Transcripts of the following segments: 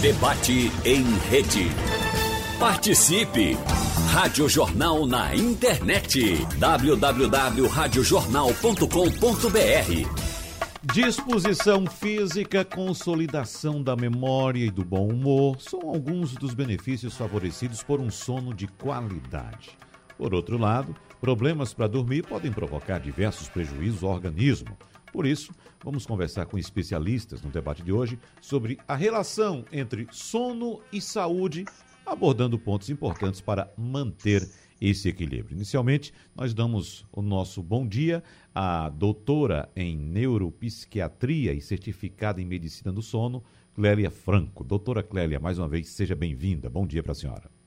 Debate em rede. Participe! Rádio Jornal na internet. www.radiojornal.com.br Disposição física, consolidação da memória e do bom humor são alguns dos benefícios favorecidos por um sono de qualidade. Por outro lado, problemas para dormir podem provocar diversos prejuízos ao organismo. Por isso, vamos conversar com especialistas no debate de hoje sobre a relação entre sono e saúde, abordando pontos importantes para manter esse equilíbrio. Inicialmente, nós damos o nosso bom dia à doutora em neuropsiquiatria e certificada em medicina do sono, Clélia Franco. Doutora Clélia, mais uma vez, seja bem-vinda. Bom dia para a senhora.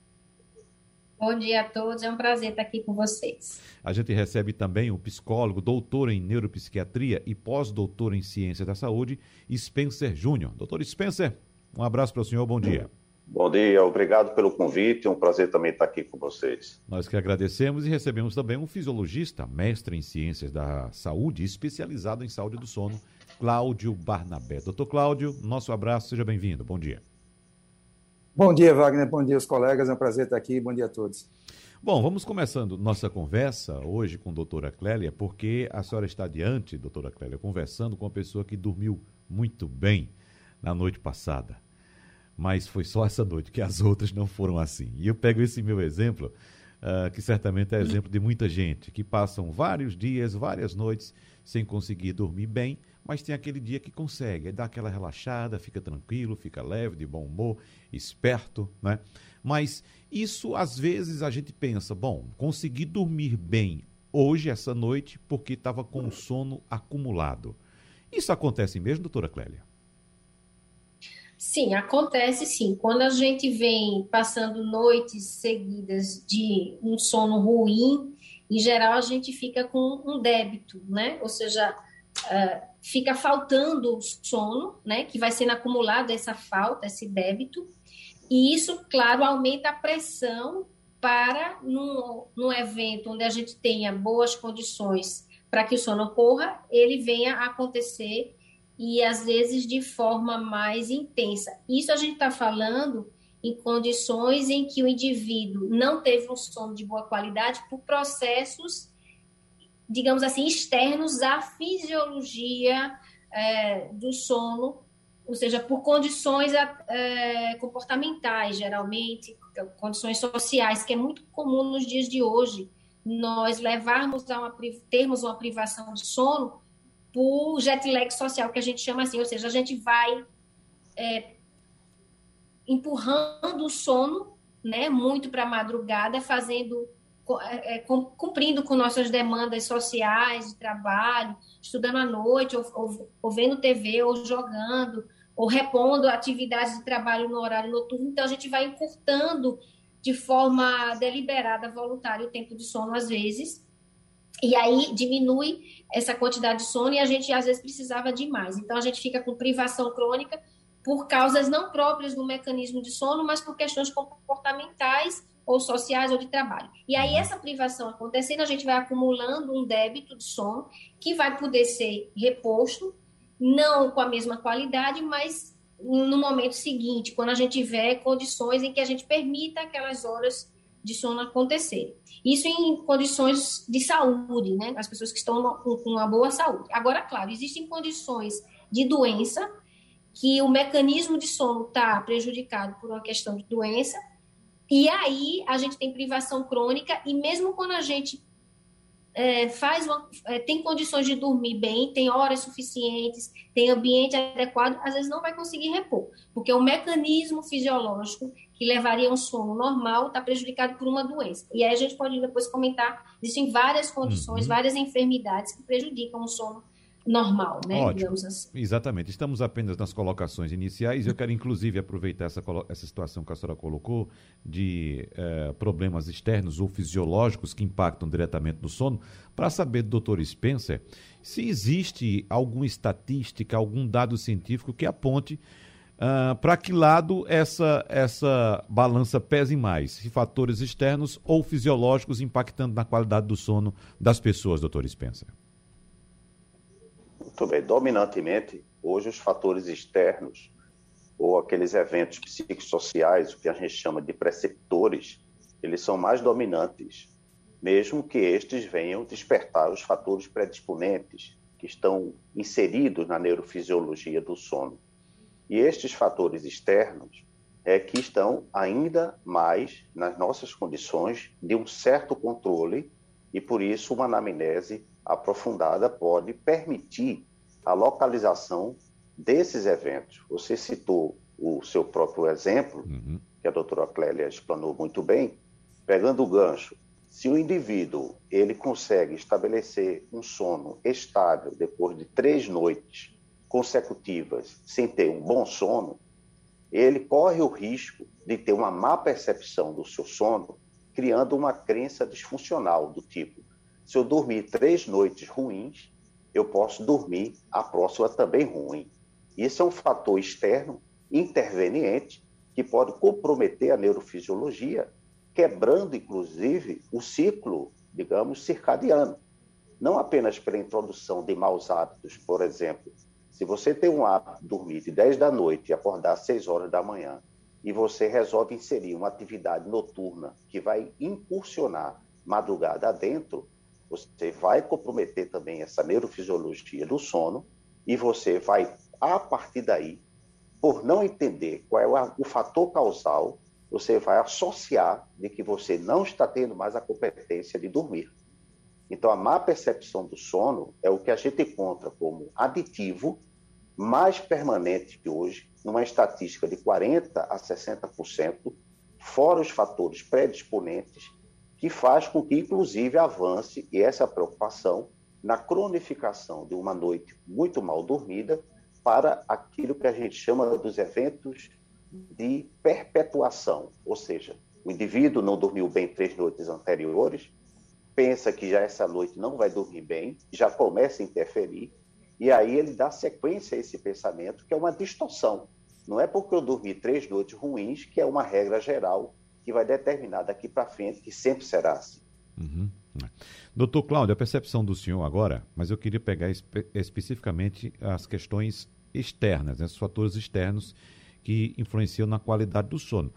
Bom dia a todos, é um prazer estar aqui com vocês. A gente recebe também o psicólogo, doutor em neuropsiquiatria e pós-doutor em ciência da saúde, Spencer Júnior. Doutor Spencer, um abraço para o senhor, bom dia. Bom dia, obrigado pelo convite, é um prazer também estar aqui com vocês. Nós que agradecemos e recebemos também um fisiologista, mestre em ciências da saúde, especializado em saúde do sono, Cláudio Barnabé. Doutor Cláudio, nosso abraço, seja bem-vindo, bom dia. Bom dia, Wagner. Bom dia, os colegas. É um prazer estar aqui. Bom dia a todos. Bom, vamos começando nossa conversa hoje com a doutora Clélia, porque a senhora está diante, doutora Clélia, conversando com uma pessoa que dormiu muito bem na noite passada. Mas foi só essa noite, que as outras não foram assim. E eu pego esse meu exemplo, uh, que certamente é exemplo de muita gente, que passam vários dias, várias noites sem conseguir dormir bem, mas tem aquele dia que consegue, dá aquela relaxada, fica tranquilo, fica leve, de bom humor, esperto, né? Mas isso às vezes a gente pensa, bom, consegui dormir bem hoje, essa noite, porque estava com sono acumulado. Isso acontece mesmo, doutora Clélia? Sim, acontece sim. Quando a gente vem passando noites seguidas de um sono ruim, em geral a gente fica com um débito, né? Ou seja, uh, fica faltando sono, né? Que vai sendo acumulado essa falta, esse débito, e isso, claro, aumenta a pressão para, num, num evento onde a gente tenha boas condições para que o sono ocorra, ele venha a acontecer e às vezes de forma mais intensa. Isso a gente está falando em condições em que o indivíduo não teve um sono de boa qualidade por processos, digamos assim, externos à fisiologia é, do sono, ou seja, por condições é, comportamentais, geralmente, condições sociais, que é muito comum nos dias de hoje, nós levarmos a uma, termos uma privação de sono por jet lag social, que a gente chama assim, ou seja, a gente vai é, empurrando o sono né, muito para a madrugada, fazendo, é, é cumprindo com nossas demandas sociais, de trabalho, estudando à noite, ou, ou, ou vendo TV, ou jogando, ou repondo atividades de trabalho no horário noturno. Então, a gente vai encurtando de forma deliberada, voluntária, o tempo de sono, às vezes, e aí diminui essa quantidade de sono e a gente às vezes precisava de mais. Então a gente fica com privação crônica por causas não próprias do mecanismo de sono, mas por questões comportamentais ou sociais ou de trabalho. E aí essa privação acontecendo, a gente vai acumulando um débito de sono que vai poder ser reposto, não com a mesma qualidade, mas no momento seguinte, quando a gente tiver condições em que a gente permita aquelas horas de sono acontecer. Isso em condições de saúde, né? As pessoas que estão com uma boa saúde. Agora, claro, existem condições de doença que o mecanismo de sono está prejudicado por uma questão de doença, e aí a gente tem privação crônica, e mesmo quando a gente é, faz uma, é, tem condições de dormir bem, tem horas suficientes, tem ambiente adequado, às vezes não vai conseguir repor, porque o mecanismo fisiológico que levaria a um sono normal está prejudicado por uma doença. E aí a gente pode depois comentar, existem várias condições, uhum. várias enfermidades que prejudicam o sono normal, né? Ótimo. Assim. Exatamente. Estamos apenas nas colocações iniciais. Eu quero, inclusive, aproveitar essa, essa situação que a senhora colocou de eh, problemas externos ou fisiológicos que impactam diretamente no sono, para saber do doutor Spencer se existe alguma estatística, algum dado científico que aponte Uh, para que lado essa, essa balança pese mais? Se fatores externos ou fisiológicos impactando na qualidade do sono das pessoas, doutor Spencer? Muito bem. Dominantemente, hoje os fatores externos, ou aqueles eventos psicossociais, o que a gente chama de preceptores, eles são mais dominantes, mesmo que estes venham despertar os fatores predisponentes que estão inseridos na neurofisiologia do sono. E estes fatores externos é que estão ainda mais nas nossas condições de um certo controle e por isso uma anamnese aprofundada pode permitir a localização desses eventos. Você citou o seu próprio exemplo, uhum. que a doutora Clélia explanou muito bem, pegando o gancho. Se o indivíduo ele consegue estabelecer um sono estável depois de três noites consecutivas sem ter um bom sono, ele corre o risco de ter uma má percepção do seu sono, criando uma crença disfuncional do tipo: se eu dormir três noites ruins, eu posso dormir a próxima também ruim. Isso é um fator externo, interveniente, que pode comprometer a neurofisiologia, quebrando, inclusive, o ciclo, digamos, circadiano. Não apenas pela introdução de maus hábitos, por exemplo. Se você tem um hábito de dormir de 10 da noite e acordar às 6 horas da manhã, e você resolve inserir uma atividade noturna que vai impulsionar madrugada adentro, você vai comprometer também essa neurofisiologia do sono e você vai a partir daí, por não entender qual é o fator causal, você vai associar de que você não está tendo mais a competência de dormir. Então, a má percepção do sono é o que a gente encontra como aditivo mais permanente que hoje, numa estatística de 40% a 60%, fora os fatores predisponentes, que faz com que, inclusive, avance, e essa preocupação, na cronificação de uma noite muito mal dormida, para aquilo que a gente chama dos eventos de perpetuação, ou seja, o indivíduo não dormiu bem três noites anteriores, pensa que já essa noite não vai dormir bem, já começa a interferir, e aí ele dá sequência a esse pensamento, que é uma distorção. Não é porque eu dormi três noites ruins que é uma regra geral que vai determinar daqui para frente que sempre será assim. Uhum. Doutor Cláudio, a percepção do senhor agora, mas eu queria pegar espe especificamente as questões externas, né, os fatores externos que influenciam na qualidade do sono.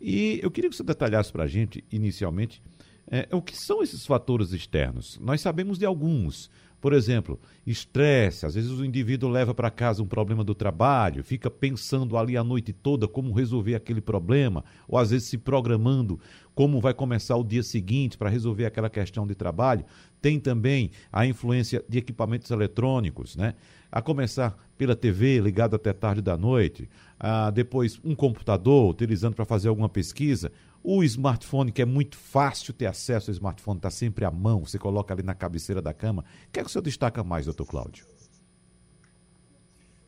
E eu queria que você detalhasse para a gente, inicialmente, é, o que são esses fatores externos. Nós sabemos de alguns, por exemplo, estresse, às vezes o indivíduo leva para casa um problema do trabalho, fica pensando ali a noite toda como resolver aquele problema, ou às vezes se programando como vai começar o dia seguinte para resolver aquela questão de trabalho. Tem também a influência de equipamentos eletrônicos, né? A começar pela TV ligada até tarde da noite, a depois um computador utilizando para fazer alguma pesquisa, o smartphone, que é muito fácil ter acesso ao smartphone, está sempre à mão, você coloca ali na cabeceira da cama. O que é que o senhor destaca mais, doutor Cláudio?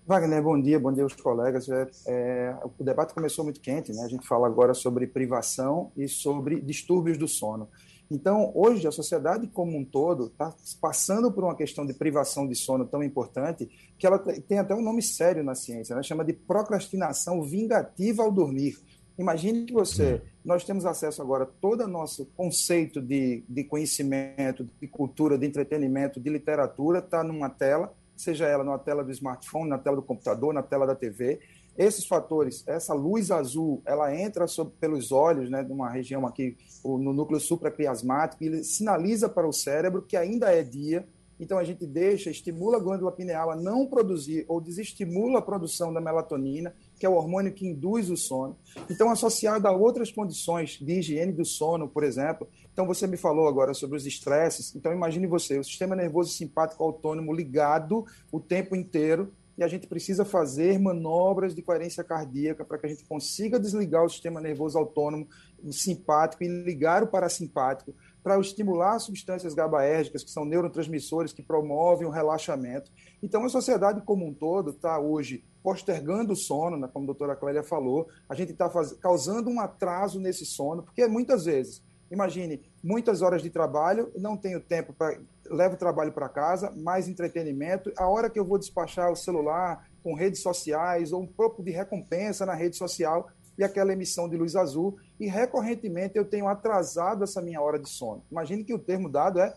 Wagner, bom dia, bom dia aos colegas. É, é, o debate começou muito quente, né? A gente fala agora sobre privação e sobre distúrbios do sono. Então, hoje, a sociedade como um todo está passando por uma questão de privação de sono tão importante que ela tem até um nome sério na ciência, né? chama de procrastinação vingativa ao dormir. Imagine que você, nós temos acesso agora a todo o nosso conceito de, de conhecimento, de cultura, de entretenimento, de literatura, está numa tela, seja ela na tela do smartphone, na tela do computador, na tela da TV. Esses fatores, essa luz azul, ela entra pelos olhos, né, numa região aqui, no núcleo supraquiasmático, e sinaliza para o cérebro que ainda é dia, então a gente deixa, estimula a glândula pineal a não produzir ou desestimula a produção da melatonina, que é o hormônio que induz o sono. Então, associado a outras condições de higiene do sono, por exemplo. Então, você me falou agora sobre os estresses. Então, imagine você, o sistema nervoso simpático autônomo ligado o tempo inteiro e a gente precisa fazer manobras de coerência cardíaca para que a gente consiga desligar o sistema nervoso autônomo simpático e ligar o parasimpático para estimular substâncias GABAérgicas, que são neurotransmissores que promovem o relaxamento. Então, a sociedade como um todo está hoje postergando o sono, né, como a doutora Clélia falou, a gente está causando um atraso nesse sono, porque muitas vezes, imagine, muitas horas de trabalho, não tenho tempo para. levo o trabalho para casa, mais entretenimento, a hora que eu vou despachar o celular com redes sociais ou um pouco de recompensa na rede social, e aquela emissão de luz azul, e recorrentemente eu tenho atrasado essa minha hora de sono. Imagine que o termo dado é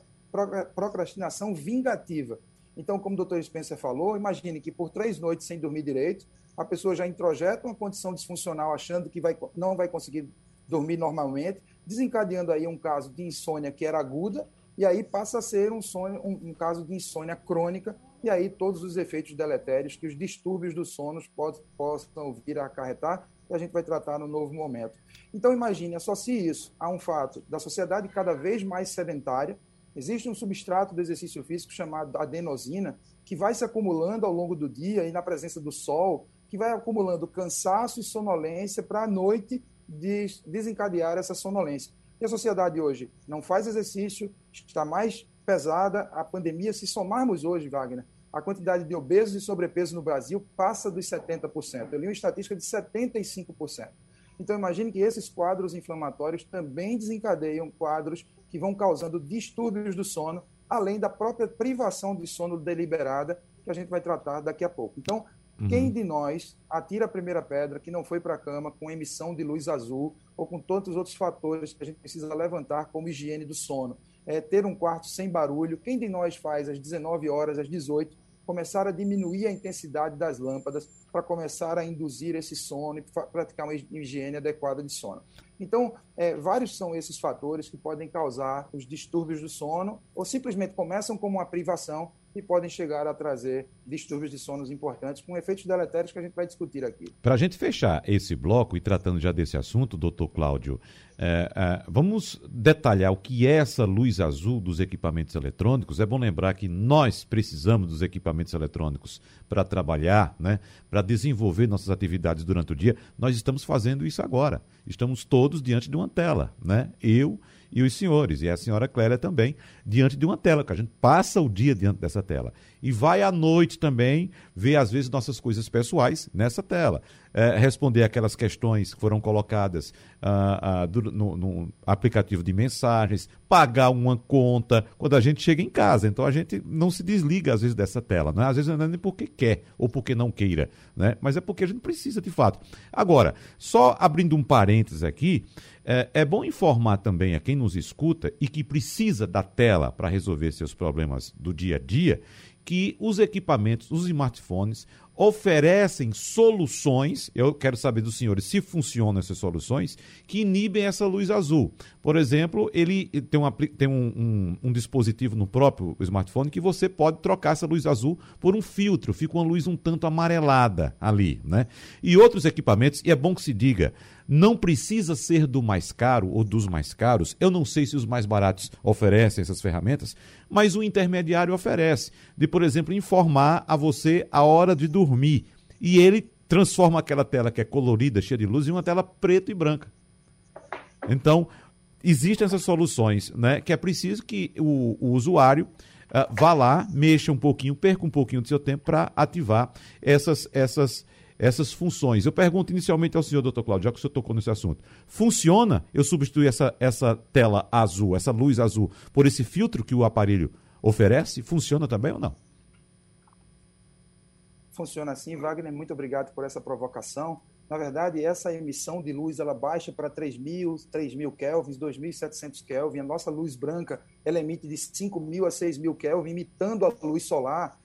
procrastinação vingativa. Então, como o doutor Spencer falou, imagine que por três noites sem dormir direito, a pessoa já introjeta uma condição disfuncional achando que vai, não vai conseguir dormir normalmente, desencadeando aí um caso de insônia que era aguda, e aí passa a ser um, sonho, um, um caso de insônia crônica, e aí todos os efeitos deletérios que os distúrbios do sono possam vir a acarretar, e a gente vai tratar no novo momento. Então, imagine, associe isso a um fato da sociedade cada vez mais sedentária. Existe um substrato do exercício físico chamado adenosina, que vai se acumulando ao longo do dia e na presença do sol, que vai acumulando cansaço e sonolência para a noite desencadear essa sonolência. E a sociedade hoje não faz exercício, está mais pesada. A pandemia, se somarmos hoje, Wagner, a quantidade de obesos e sobrepeso no Brasil passa dos 70%. Eu li uma estatística de 75%. Então, imagine que esses quadros inflamatórios também desencadeiam quadros que vão causando distúrbios do sono, além da própria privação de sono deliberada, que a gente vai tratar daqui a pouco. Então, uhum. quem de nós atira a primeira pedra que não foi para a cama com emissão de luz azul ou com tantos outros fatores que a gente precisa levantar, como higiene do sono? É, ter um quarto sem barulho. Quem de nós faz às 19 horas, às 18, começar a diminuir a intensidade das lâmpadas para começar a induzir esse sono e praticar uma higiene adequada de sono. Então, é, vários são esses fatores que podem causar os distúrbios do sono, ou simplesmente começam como uma privação e podem chegar a trazer distúrbios de sonos importantes, com efeitos deletérios que a gente vai discutir aqui. Para a gente fechar esse bloco e tratando já desse assunto, doutor Cláudio, é, é, vamos detalhar o que é essa luz azul dos equipamentos eletrônicos. É bom lembrar que nós precisamos dos equipamentos eletrônicos para trabalhar, né, para desenvolver nossas atividades durante o dia. Nós estamos fazendo isso agora. Estamos todos diante de uma tela, né? Eu e os senhores, e a senhora Clélia também, diante de uma tela, que a gente passa o dia diante dessa tela. E vai à noite também ver, às vezes, nossas coisas pessoais nessa tela. É, responder aquelas questões que foram colocadas ah, ah, no, no, aplicativo de mensagens, pagar uma conta quando a gente chega em casa. Então a gente não se desliga, às vezes, dessa tela. Né? Às vezes não é nem porque quer ou porque não queira, né? mas é porque a gente precisa de fato. Agora, só abrindo um parênteses aqui, é, é bom informar também a quem nos escuta e que precisa da tela para resolver seus problemas do dia a dia que os equipamentos, os smartphones, oferecem soluções, eu quero saber dos senhores se funcionam essas soluções, que inibem essa luz azul. Por exemplo, ele tem, um, tem um, um, um, dispositivo no próprio smartphone que você pode trocar essa luz azul por um filtro, fica uma luz um tanto amarelada ali, né? E outros equipamentos, e é bom que se diga, não precisa ser do mais caro ou dos mais caros. Eu não sei se os mais baratos oferecem essas ferramentas, mas o intermediário oferece. De, por exemplo, informar a você a hora de dormir. E ele transforma aquela tela que é colorida, cheia de luz, em uma tela preta e branca. Então, existem essas soluções, né? Que é preciso que o, o usuário uh, vá lá, mexa um pouquinho, perca um pouquinho do seu tempo para ativar essas, essas essas funções. Eu pergunto inicialmente ao senhor, doutor Cláudio, já que o senhor tocou nesse assunto. Funciona eu substituir essa, essa tela azul, essa luz azul, por esse filtro que o aparelho oferece? Funciona também ou não? Funciona sim, Wagner. Muito obrigado por essa provocação. Na verdade, essa emissão de luz ela baixa para 3.000, 3.000 kelvins, 2.700 kelvin. A nossa luz branca ela emite de 5.000 a 6.000 kelvin, imitando a luz solar.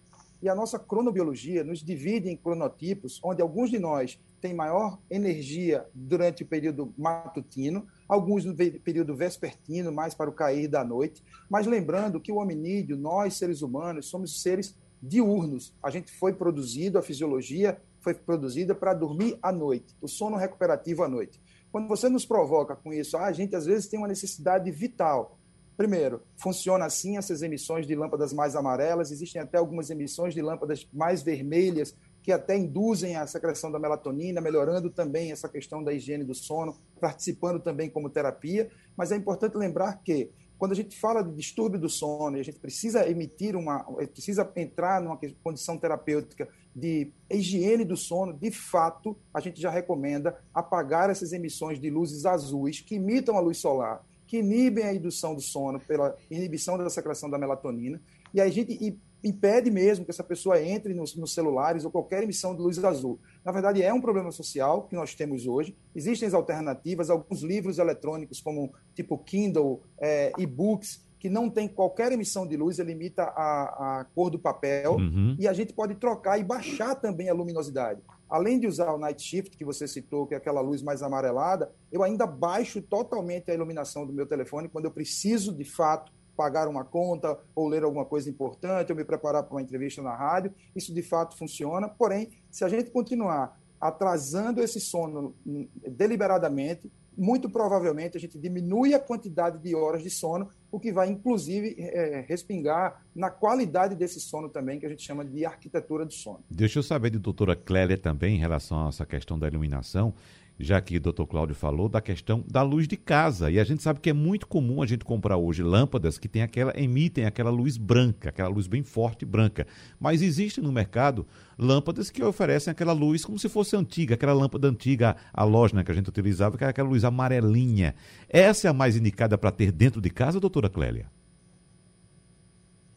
E a nossa cronobiologia nos divide em cronotipos, onde alguns de nós têm maior energia durante o período matutino, alguns no período vespertino, mais para o cair da noite. Mas lembrando que o hominídeo, nós seres humanos, somos seres diurnos. A gente foi produzido, a fisiologia foi produzida para dormir à noite, o sono recuperativo à noite. Quando você nos provoca com isso, a gente às vezes tem uma necessidade vital Primeiro, funciona assim essas emissões de lâmpadas mais amarelas, existem até algumas emissões de lâmpadas mais vermelhas que até induzem a secreção da melatonina, melhorando também essa questão da higiene do sono, participando também como terapia, mas é importante lembrar que quando a gente fala de distúrbio do sono, a gente precisa emitir uma, precisa entrar numa condição terapêutica de higiene do sono, de fato, a gente já recomenda apagar essas emissões de luzes azuis que imitam a luz solar que inibem a indução do sono pela inibição da secreção da melatonina, e a gente impede mesmo que essa pessoa entre nos, nos, celulares ou qualquer emissão de luz azul. Na verdade, é um problema social que nós temos hoje. Existem as alternativas, alguns livros eletrônicos, como tipo Kindle, é, e-books, que não tem qualquer emissão de luz, ele imita a, a cor do papel, uhum. e a gente pode trocar e baixar também a luminosidade. Além de usar o night shift, que você citou, que é aquela luz mais amarelada, eu ainda baixo totalmente a iluminação do meu telefone quando eu preciso, de fato, pagar uma conta ou ler alguma coisa importante, ou me preparar para uma entrevista na rádio. Isso, de fato, funciona. Porém, se a gente continuar atrasando esse sono hum, deliberadamente, muito provavelmente a gente diminui a quantidade de horas de sono, o que vai, inclusive, é, respingar na qualidade desse sono também, que a gente chama de arquitetura do sono. Deixa eu saber de doutora Clélia também, em relação a essa questão da iluminação já que o doutor Cláudio falou da questão da luz de casa. E a gente sabe que é muito comum a gente comprar hoje lâmpadas que tem aquela, emitem aquela luz branca, aquela luz bem forte branca. Mas existe no mercado lâmpadas que oferecem aquela luz como se fosse antiga, aquela lâmpada antiga, a loja que a gente utilizava, que era aquela luz amarelinha. Essa é a mais indicada para ter dentro de casa, doutora Clélia?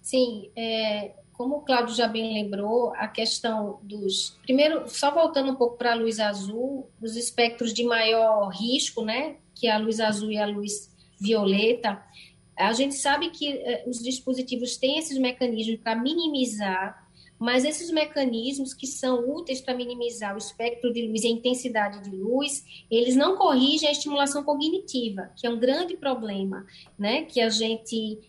Sim, é, como o Cláudio já bem lembrou, a questão dos. Primeiro, só voltando um pouco para a luz azul, os espectros de maior risco, né? Que é a luz azul e a luz violeta. A gente sabe que eh, os dispositivos têm esses mecanismos para minimizar, mas esses mecanismos que são úteis para minimizar o espectro de luz e a intensidade de luz, eles não corrigem a estimulação cognitiva, que é um grande problema, né? Que a gente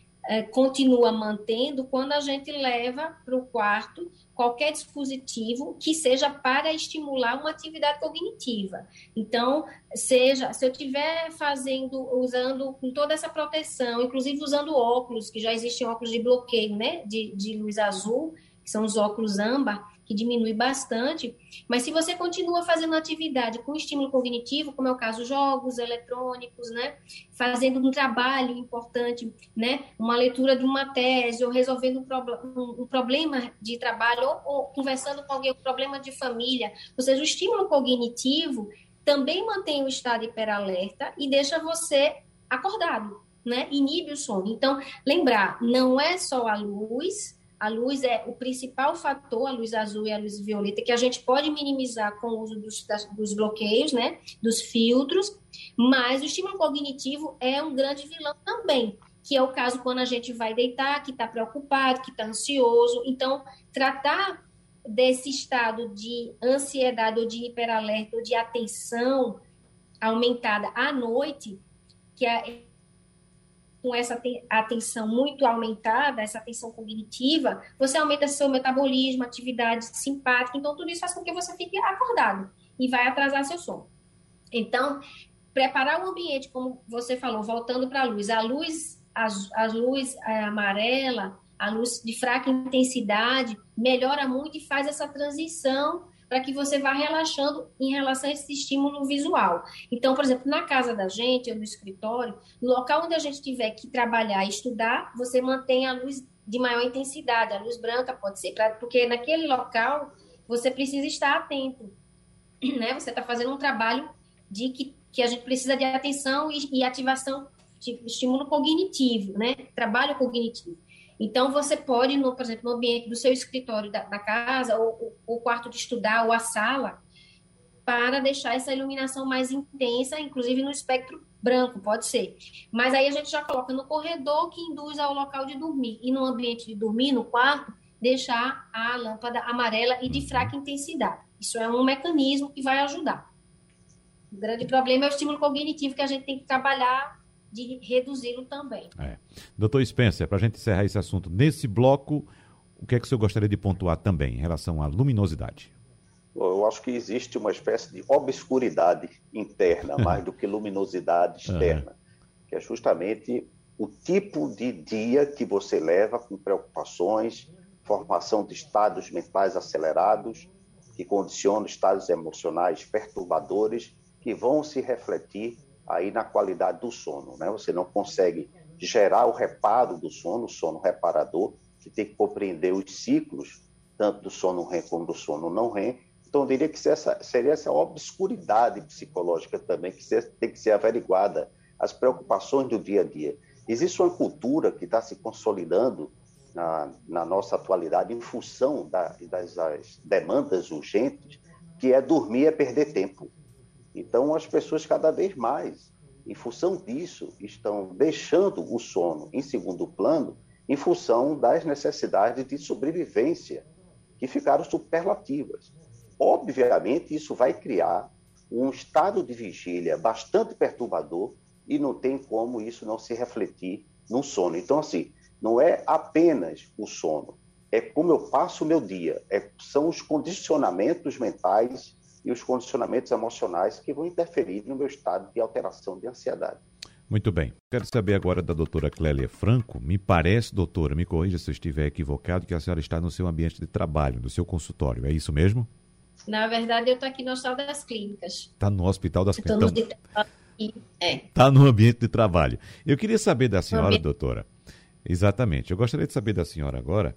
continua mantendo quando a gente leva para o quarto qualquer dispositivo que seja para estimular uma atividade cognitiva. Então, seja, se eu estiver fazendo, usando com toda essa proteção, inclusive usando óculos, que já existem óculos de bloqueio, né, de, de luz azul, que são os óculos âmbar, que diminui bastante, mas se você continua fazendo atividade com estímulo cognitivo, como é o caso jogos eletrônicos, né, fazendo um trabalho importante, né, uma leitura de uma tese ou resolvendo um, um problema de trabalho ou, ou, conversando com alguém um problema de família, ou seja, o estímulo cognitivo também mantém o estado hiperalerta e deixa você acordado, né, inibe o sono. Então, lembrar, não é só a luz, a luz é o principal fator, a luz azul e a luz violeta, que a gente pode minimizar com o uso dos, das, dos bloqueios, né, dos filtros, mas o estímulo cognitivo é um grande vilão também, que é o caso quando a gente vai deitar, que está preocupado, que está ansioso. Então, tratar desse estado de ansiedade ou de hiperalerta ou de atenção aumentada à noite, que é com essa atenção muito aumentada, essa atenção cognitiva, você aumenta seu metabolismo, atividade simpática, então tudo isso faz com que você fique acordado e vai atrasar seu sono. Então, preparar o ambiente, como você falou, voltando para a luz, a luz, a, a luz é, amarela, a luz de fraca intensidade, melhora muito e faz essa transição para que você vá relaxando em relação a esse estímulo visual. Então, por exemplo, na casa da gente, ou no escritório, no local onde a gente tiver que trabalhar e estudar, você mantém a luz de maior intensidade, a luz branca pode ser, pra, porque naquele local você precisa estar atento, né? Você está fazendo um trabalho de que, que a gente precisa de atenção e, e ativação de estímulo cognitivo, né? Trabalho cognitivo. Então, você pode, no, por exemplo, no ambiente do seu escritório da, da casa, ou o quarto de estudar, ou a sala, para deixar essa iluminação mais intensa, inclusive no espectro branco, pode ser. Mas aí a gente já coloca no corredor que induz ao local de dormir. E no ambiente de dormir, no quarto, deixar a lâmpada amarela e de fraca intensidade. Isso é um mecanismo que vai ajudar. O grande problema é o estímulo cognitivo que a gente tem que trabalhar de reduzi-lo também. É. Doutor Spencer, para a gente encerrar esse assunto, nesse bloco, o que é que o senhor gostaria de pontuar também em relação à luminosidade? Eu acho que existe uma espécie de obscuridade interna, mais do que luminosidade externa, que é justamente o tipo de dia que você leva com preocupações, formação de estados mentais acelerados, que condicionam estados emocionais perturbadores, que vão se refletir aí na qualidade do sono. Né? Você não consegue gerar o reparo do sono, o sono reparador, que tem que compreender os ciclos, tanto do sono REM como do sono não REM. Então, eu diria que essa, seria essa obscuridade psicológica também que tem que ser averiguada, as preocupações do dia a dia. Existe uma cultura que está se consolidando na, na, nossa atualidade em função da, das, das demandas urgentes, que é dormir é perder tempo. Então, as pessoas cada vez mais, em função disso, estão deixando o sono em segundo plano em função das necessidades de sobrevivência, que ficaram superlativas. obviamente, isso vai criar um estado de vigília bastante perturbador e não tem como isso não se refletir no sono. Então, assim, não é apenas o sono, é como eu passo o meu dia, é, são os condicionamentos mentais e os condicionamentos emocionais que vão interferir no meu estado de alteração de ansiedade. Muito bem. Quero saber agora da doutora Clélia Franco. Me parece, doutora, me corrija se eu estiver equivocado, que a senhora está no seu ambiente de trabalho, no seu consultório. É isso mesmo? Na verdade, eu estou aqui no Hospital das Clínicas. Está no Hospital das Clínicas. Está é. Tá no ambiente de trabalho. Eu queria saber da senhora, doutora. Exatamente. Eu gostaria de saber da senhora agora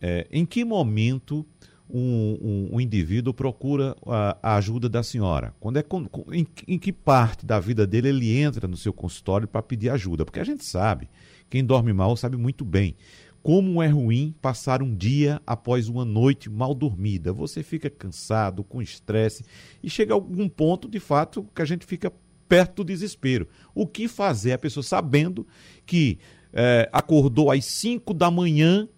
é, em que momento um, um, um indivíduo procura a, a, ajuda da senhora? Quando é com, em, em, que parte da vida dele ele entra no seu consultório para pedir ajuda? Porque a gente sabe, quem dorme mal sabe muito bem como é ruim passar um dia após uma noite mal dormida. Você fica cansado, com estresse e chega a algum ponto, de fato, que a gente fica perto do desespero. O que fazer? A pessoa sabendo que é, acordou às 5 da manhã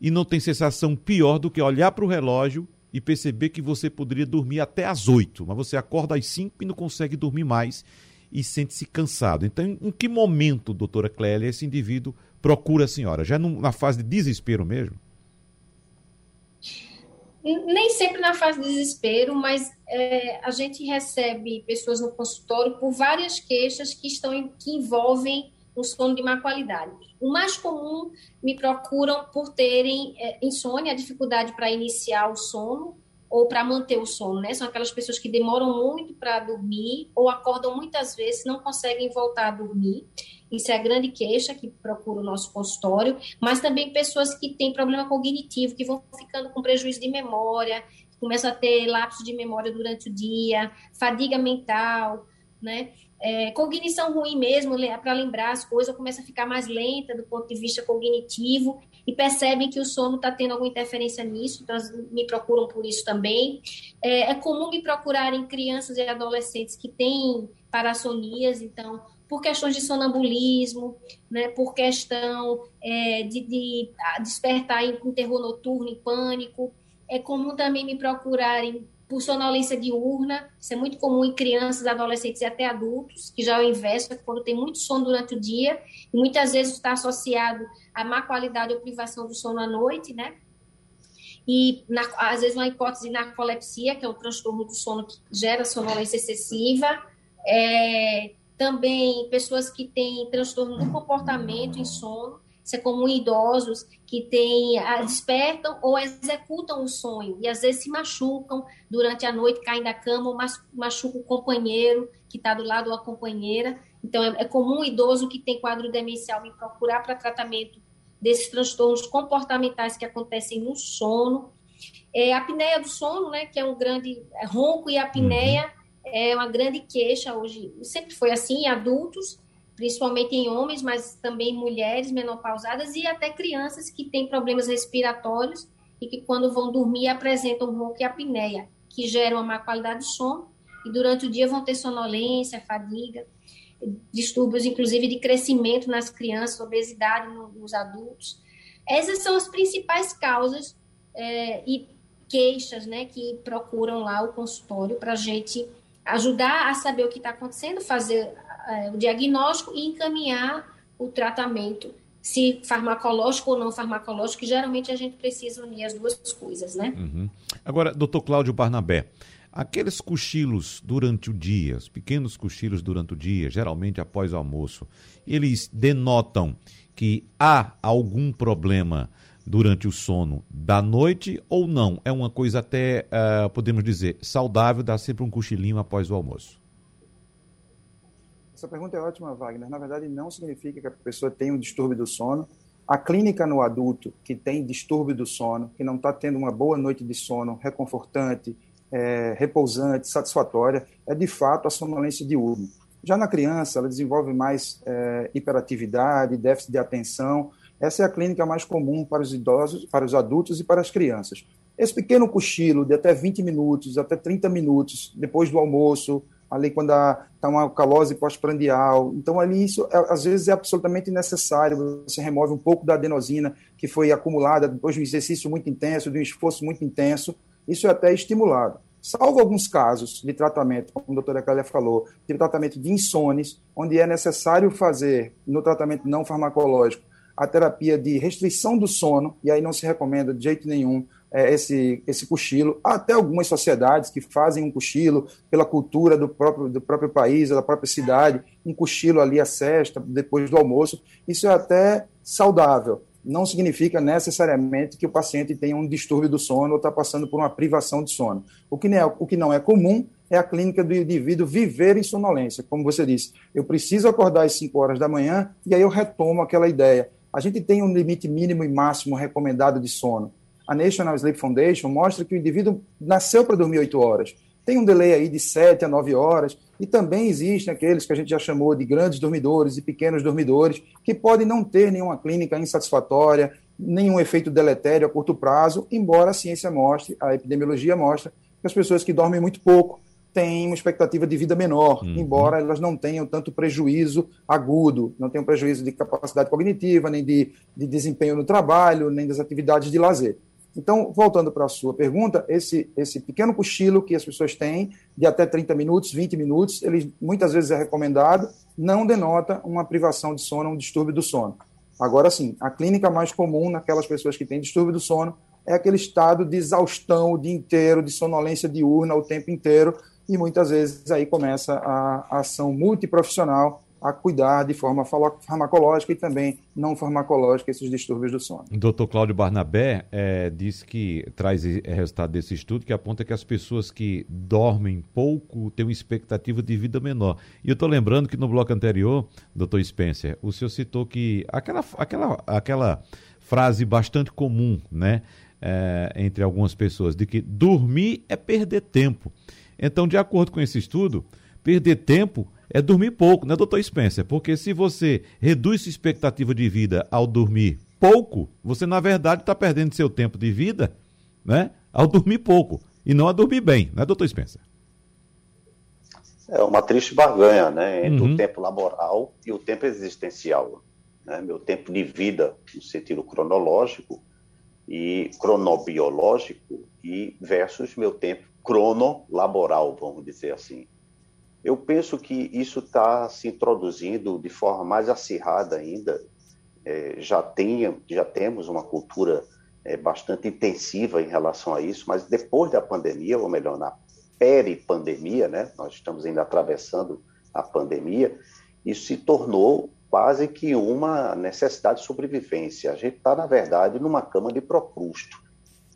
e não tem sensação pior do que olhar para o relógio e perceber que você poderia dormir até às 8, mas você acorda às 5 e não consegue dormir mais e sente-se cansado. Então, em que momento, doutora Clélia, esse indivíduo procura a senhora? Já na fase de desespero mesmo? Nem sempre na fase de desespero, mas é, a gente recebe pessoas no consultório por várias queixas que estão em, que envolvem um sono de má qualidade. O mais comum me procuram por terem é, insônia, dificuldade para iniciar o sono ou para manter o sono, né? São aquelas pessoas que demoram muito para dormir ou acordam muitas vezes, não conseguem voltar a dormir. Isso é a grande queixa que procura o nosso consultório, mas também pessoas que têm problema cognitivo, que vão ficando com prejuízo de memória, começam a ter lapsos de memória durante o dia, fadiga mental, né? É, cognição ruim mesmo, para lembrar as coisas, começa a ficar mais lenta do ponto de vista cognitivo e percebem que o sono está tendo alguma interferência nisso, então me procuram por isso também. É, é comum me procurarem crianças e adolescentes que têm parassonias, então por questões de sonambulismo, né, por questão é, de, de, despertar em, terror noturno, em pânico. É comum também me procurarem por sonolência diurna, isso é muito comum em crianças, adolescentes e até adultos, que já é o inverso, é quando tem muito sono durante o dia, e muitas vezes está associado a má qualidade ou privação do sono à noite, né? E na, às vezes uma hipótese de narcolepsia, que é um transtorno do sono que gera sonolência excessiva, é, também pessoas que têm transtorno do comportamento em sono, isso é comum em idosos que têm, despertam ou executam o sonho e às vezes se machucam durante a noite, caem da cama ou machucam o companheiro que está do lado ou a companheira. Então, é, é comum um idoso que tem quadro demencial me procurar para tratamento desses transtornos comportamentais que acontecem no sono. É, a apneia do sono, né, que é um grande é, ronco e apneia, uhum. é uma grande queixa hoje. Sempre foi assim em adultos, principalmente em homens, mas também mulheres menopausadas e até crianças que têm problemas respiratórios e que quando vão dormir apresentam ronco e apneia, que geram uma má qualidade de sono e durante o dia vão ter sonolência, fadiga, distúrbios inclusive de crescimento nas crianças, obesidade nos adultos. Essas são as principais causas é, e queixas né, que procuram lá o consultório para a gente ajudar a saber o que está acontecendo, fazer é, o diagnóstico e encaminhar o tratamento, se farmacológico ou não farmacológico, que geralmente a gente precisa unir as duas coisas, né? Uhum. Agora, doutor Cláudio Barnabé, aqueles cochilos durante o dia, os pequenos cochilos durante o dia, geralmente após o almoço, eles denotam que há algum problema durante o sono da noite ou não? É uma coisa até, uh, podemos dizer, saudável, dar sempre um cochilinho após o almoço? Essa pergunta é ótima, Wagner. Na verdade, não significa que a pessoa tem um distúrbio do sono. A clínica no adulto que tem distúrbio do sono, que não está tendo uma boa noite de sono reconfortante, é, repousante, satisfatória, é de fato a sonolência diurna. Já na criança, ela desenvolve mais é, hiperatividade, déficit de atenção. Essa é a clínica mais comum para os idosos, para os adultos e para as crianças. Esse pequeno cochilo de até 20 minutos, até 30 minutos depois do almoço, ali quando está uma calose pós-prandial. Então, ali isso é, às vezes é absolutamente necessário. Você remove um pouco da adenosina que foi acumulada depois de um exercício muito intenso, de um esforço muito intenso, isso é até estimulado. Salvo alguns casos de tratamento, como a doutora Clélia falou, de tratamento de insones, onde é necessário fazer, no tratamento não farmacológico, a terapia de restrição do sono, e aí não se recomenda de jeito nenhum é, esse, esse cochilo. Há até algumas sociedades que fazem um cochilo pela cultura do próprio, do próprio país, da própria cidade, um cochilo ali à sexta, depois do almoço. Isso é até saudável. Não significa necessariamente que o paciente tenha um distúrbio do sono ou está passando por uma privação de sono. O que, não é, o que não é comum é a clínica do indivíduo viver em sonolência. Como você disse, eu preciso acordar às 5 horas da manhã e aí eu retomo aquela ideia. A gente tem um limite mínimo e máximo recomendado de sono a National Sleep Foundation mostra que o indivíduo nasceu para dormir 8 horas. Tem um delay aí de 7 a 9 horas, e também existem aqueles que a gente já chamou de grandes dormidores e pequenos dormidores, que podem não ter nenhuma clínica insatisfatória, nenhum efeito deletério a curto prazo, embora a ciência mostre, a epidemiologia mostra, que as pessoas que dormem muito pouco têm uma expectativa de vida menor, uhum. embora elas não tenham tanto prejuízo agudo, não tenham prejuízo de capacidade cognitiva, nem de, de desempenho no trabalho, nem das atividades de lazer. Então, voltando para a sua pergunta, esse, esse pequeno cochilo que as pessoas têm, de até 30 minutos, 20 minutos, ele muitas vezes é recomendado, não denota uma privação de sono, um distúrbio do sono. Agora sim, a clínica mais comum naquelas pessoas que têm distúrbio do sono é aquele estado de exaustão o dia inteiro, de sonolência diurna o tempo inteiro, e muitas vezes aí começa a, a ação multiprofissional a cuidar de forma farmacológica e também não farmacológica esses distúrbios do sono. Doutor Cláudio Barnabé é, disse que traz resultado desse estudo que aponta que as pessoas que dormem pouco têm uma expectativa de vida menor. E eu estou lembrando que no bloco anterior, doutor Spencer, o senhor citou que aquela, aquela, aquela frase bastante comum, né? É, entre algumas pessoas, de que dormir é perder tempo. Então, de acordo com esse estudo, perder tempo é dormir pouco, né, doutor Spencer? Porque se você reduz sua expectativa de vida ao dormir pouco, você na verdade está perdendo seu tempo de vida, né? Ao dormir pouco e não a dormir bem, né, doutor Spencer? É uma triste barganha, né, entre uhum. o tempo laboral e o tempo existencial. Né? Meu tempo de vida, no sentido cronológico e cronobiológico, e versus meu tempo cronolaboral, vamos dizer assim. Eu penso que isso está se introduzindo de forma mais acirrada ainda. É, já, já temos uma cultura é, bastante intensiva em relação a isso, mas depois da pandemia, ou melhor, na peri-pandemia, né, nós estamos ainda atravessando a pandemia, isso se tornou quase que uma necessidade de sobrevivência. A gente está, na verdade, numa cama de Procrusto,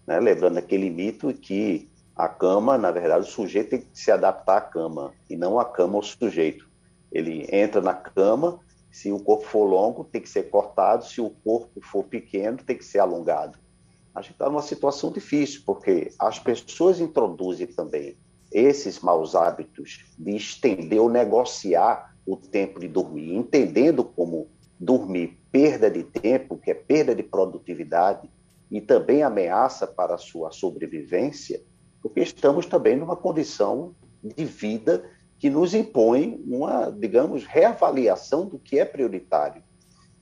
né? lembrando aquele mito que a cama, na verdade, o sujeito tem que se adaptar à cama e não a cama ao sujeito. Ele entra na cama, se o corpo for longo, tem que ser cortado, se o corpo for pequeno, tem que ser alongado. A gente está numa situação difícil, porque as pessoas introduzem também esses maus hábitos de estender ou negociar o tempo de dormir, entendendo como dormir perda de tempo, que é perda de produtividade, e também ameaça para a sua sobrevivência, porque estamos também numa condição de vida que nos impõe uma, digamos, reavaliação do que é prioritário.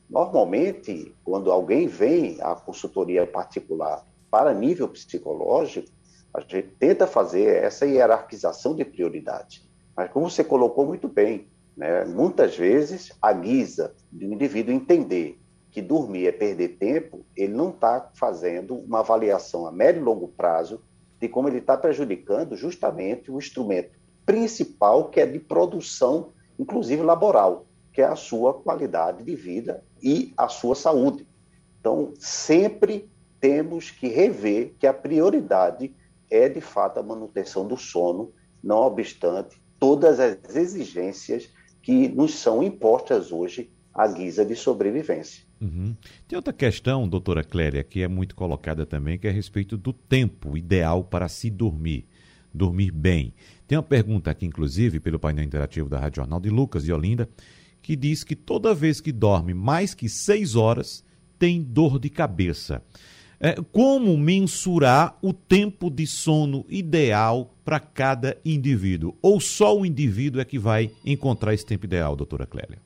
Normalmente, quando alguém vem à consultoria particular para nível psicológico, a gente tenta fazer essa hierarquização de prioridade. Mas, como você colocou muito bem, né, muitas vezes, a guisa um indivíduo entender que dormir é perder tempo, ele não está fazendo uma avaliação a médio e longo prazo de como ele está prejudicando justamente o instrumento principal que é de produção, inclusive laboral, que é a sua qualidade de vida e a sua saúde. Então, sempre temos que rever que a prioridade é, de fato, a manutenção do sono, não obstante todas as exigências que nos são impostas hoje à guisa de sobrevivência. Uhum. Tem outra questão, doutora Cléria, que é muito colocada também, que é a respeito do tempo ideal para se dormir, dormir bem. Tem uma pergunta aqui, inclusive, pelo painel interativo da Rádio Jornal de Lucas de Olinda, que diz que toda vez que dorme mais que seis horas, tem dor de cabeça. É, como mensurar o tempo de sono ideal para cada indivíduo? Ou só o indivíduo é que vai encontrar esse tempo ideal, doutora Clélia?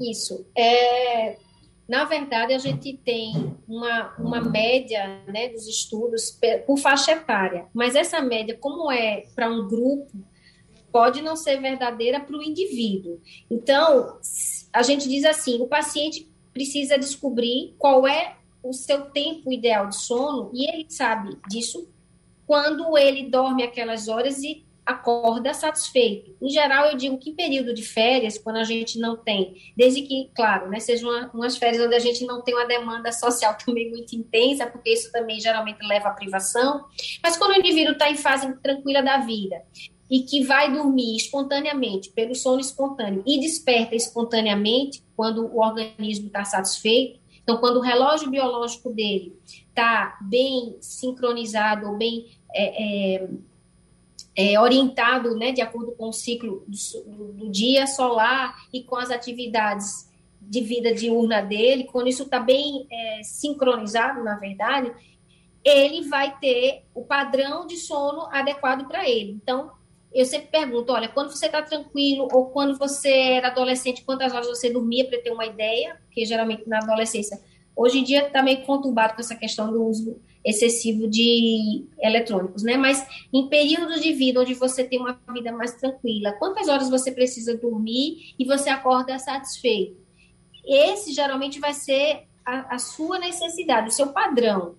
Isso. É, Na verdade, a gente tem uma, uma média né, dos estudos por faixa etária, mas essa média, como é para um grupo, pode não ser verdadeira para o indivíduo. Então, a gente diz assim: o paciente precisa descobrir qual é o seu tempo ideal de sono e ele sabe disso quando ele dorme aquelas horas e acorda satisfeito. Em geral, eu digo que em período de férias, quando a gente não tem, desde que, claro, né, sejam uma, umas férias onde a gente não tem uma demanda social também muito intensa, porque isso também geralmente leva à privação, mas quando o indivíduo está em fase tranquila da vida e que vai dormir espontaneamente, pelo sono espontâneo, e desperta espontaneamente quando o organismo está satisfeito, então, quando o relógio biológico dele está bem sincronizado ou bem é, é, é, orientado, né, de acordo com o ciclo do, do, dia solar e com as atividades de vida diurna dele, quando isso está bem é, sincronizado, na verdade, ele vai ter o padrão de sono adequado para ele. Então, eu sempre pergunto, olha, quando você está tranquilo ou quando você era adolescente, quantas horas você dormia para ter uma ideia? Porque geralmente na adolescência, hoje em dia está meio conturbado com essa questão do uso excessivo de eletrônicos, né? Mas em períodos de vida onde você tem uma vida mais tranquila, quantas horas você precisa dormir e você acorda satisfeito? Esse geralmente vai ser a, a sua necessidade, o seu padrão.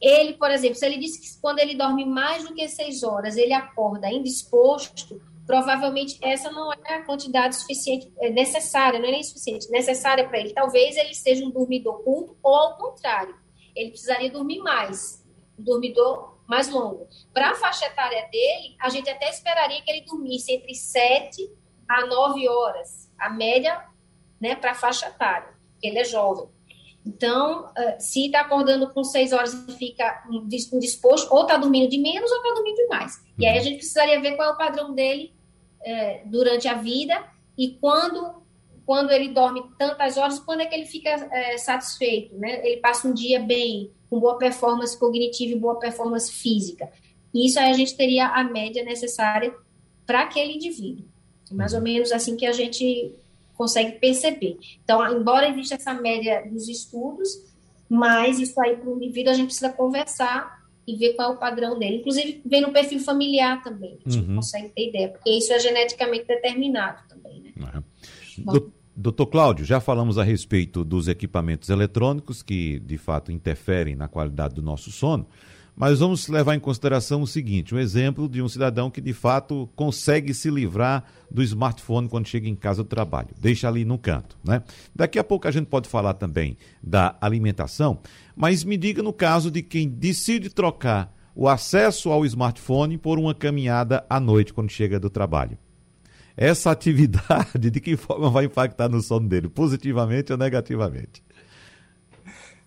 Ele, por exemplo, se ele disse que quando ele dorme mais do que seis horas, ele acorda indisposto, provavelmente essa não é a quantidade suficiente, é necessária, não é nem suficiente, necessária para ele. Talvez ele seja um dormidor curto ou ao contrário ele precisaria dormir mais, um dormidor mais longo. Para a faixa etária dele, a gente até esperaria que ele dormisse entre 7 a 9 horas, a média né, para a faixa etária, porque ele é jovem. Então, se está acordando com 6 horas e fica indisposto, ou está dormindo de menos ou está dormindo de mais. E aí a gente precisaria ver qual é o padrão dele é, durante a vida e quando quando ele dorme tantas horas, quando é que ele fica é, satisfeito, né? Ele passa um dia bem, com boa performance cognitiva e boa performance física. Isso aí a gente teria a média necessária para aquele indivíduo. Mais ou menos assim que a gente consegue perceber. Então, embora exista essa média dos estudos, mas isso aí para o indivíduo a gente precisa conversar e ver qual é o padrão dele. Inclusive, ver no perfil familiar também, a gente uhum. consegue ter ideia, porque isso é geneticamente determinado também, né? Uhum. Doutor Cláudio, já falamos a respeito dos equipamentos eletrônicos que de fato interferem na qualidade do nosso sono, mas vamos levar em consideração o seguinte: um exemplo de um cidadão que de fato consegue se livrar do smartphone quando chega em casa do trabalho, deixa ali no canto, né? Daqui a pouco a gente pode falar também da alimentação, mas me diga no caso de quem decide trocar o acesso ao smartphone por uma caminhada à noite quando chega do trabalho essa atividade de que forma vai impactar no sono dele, positivamente ou negativamente?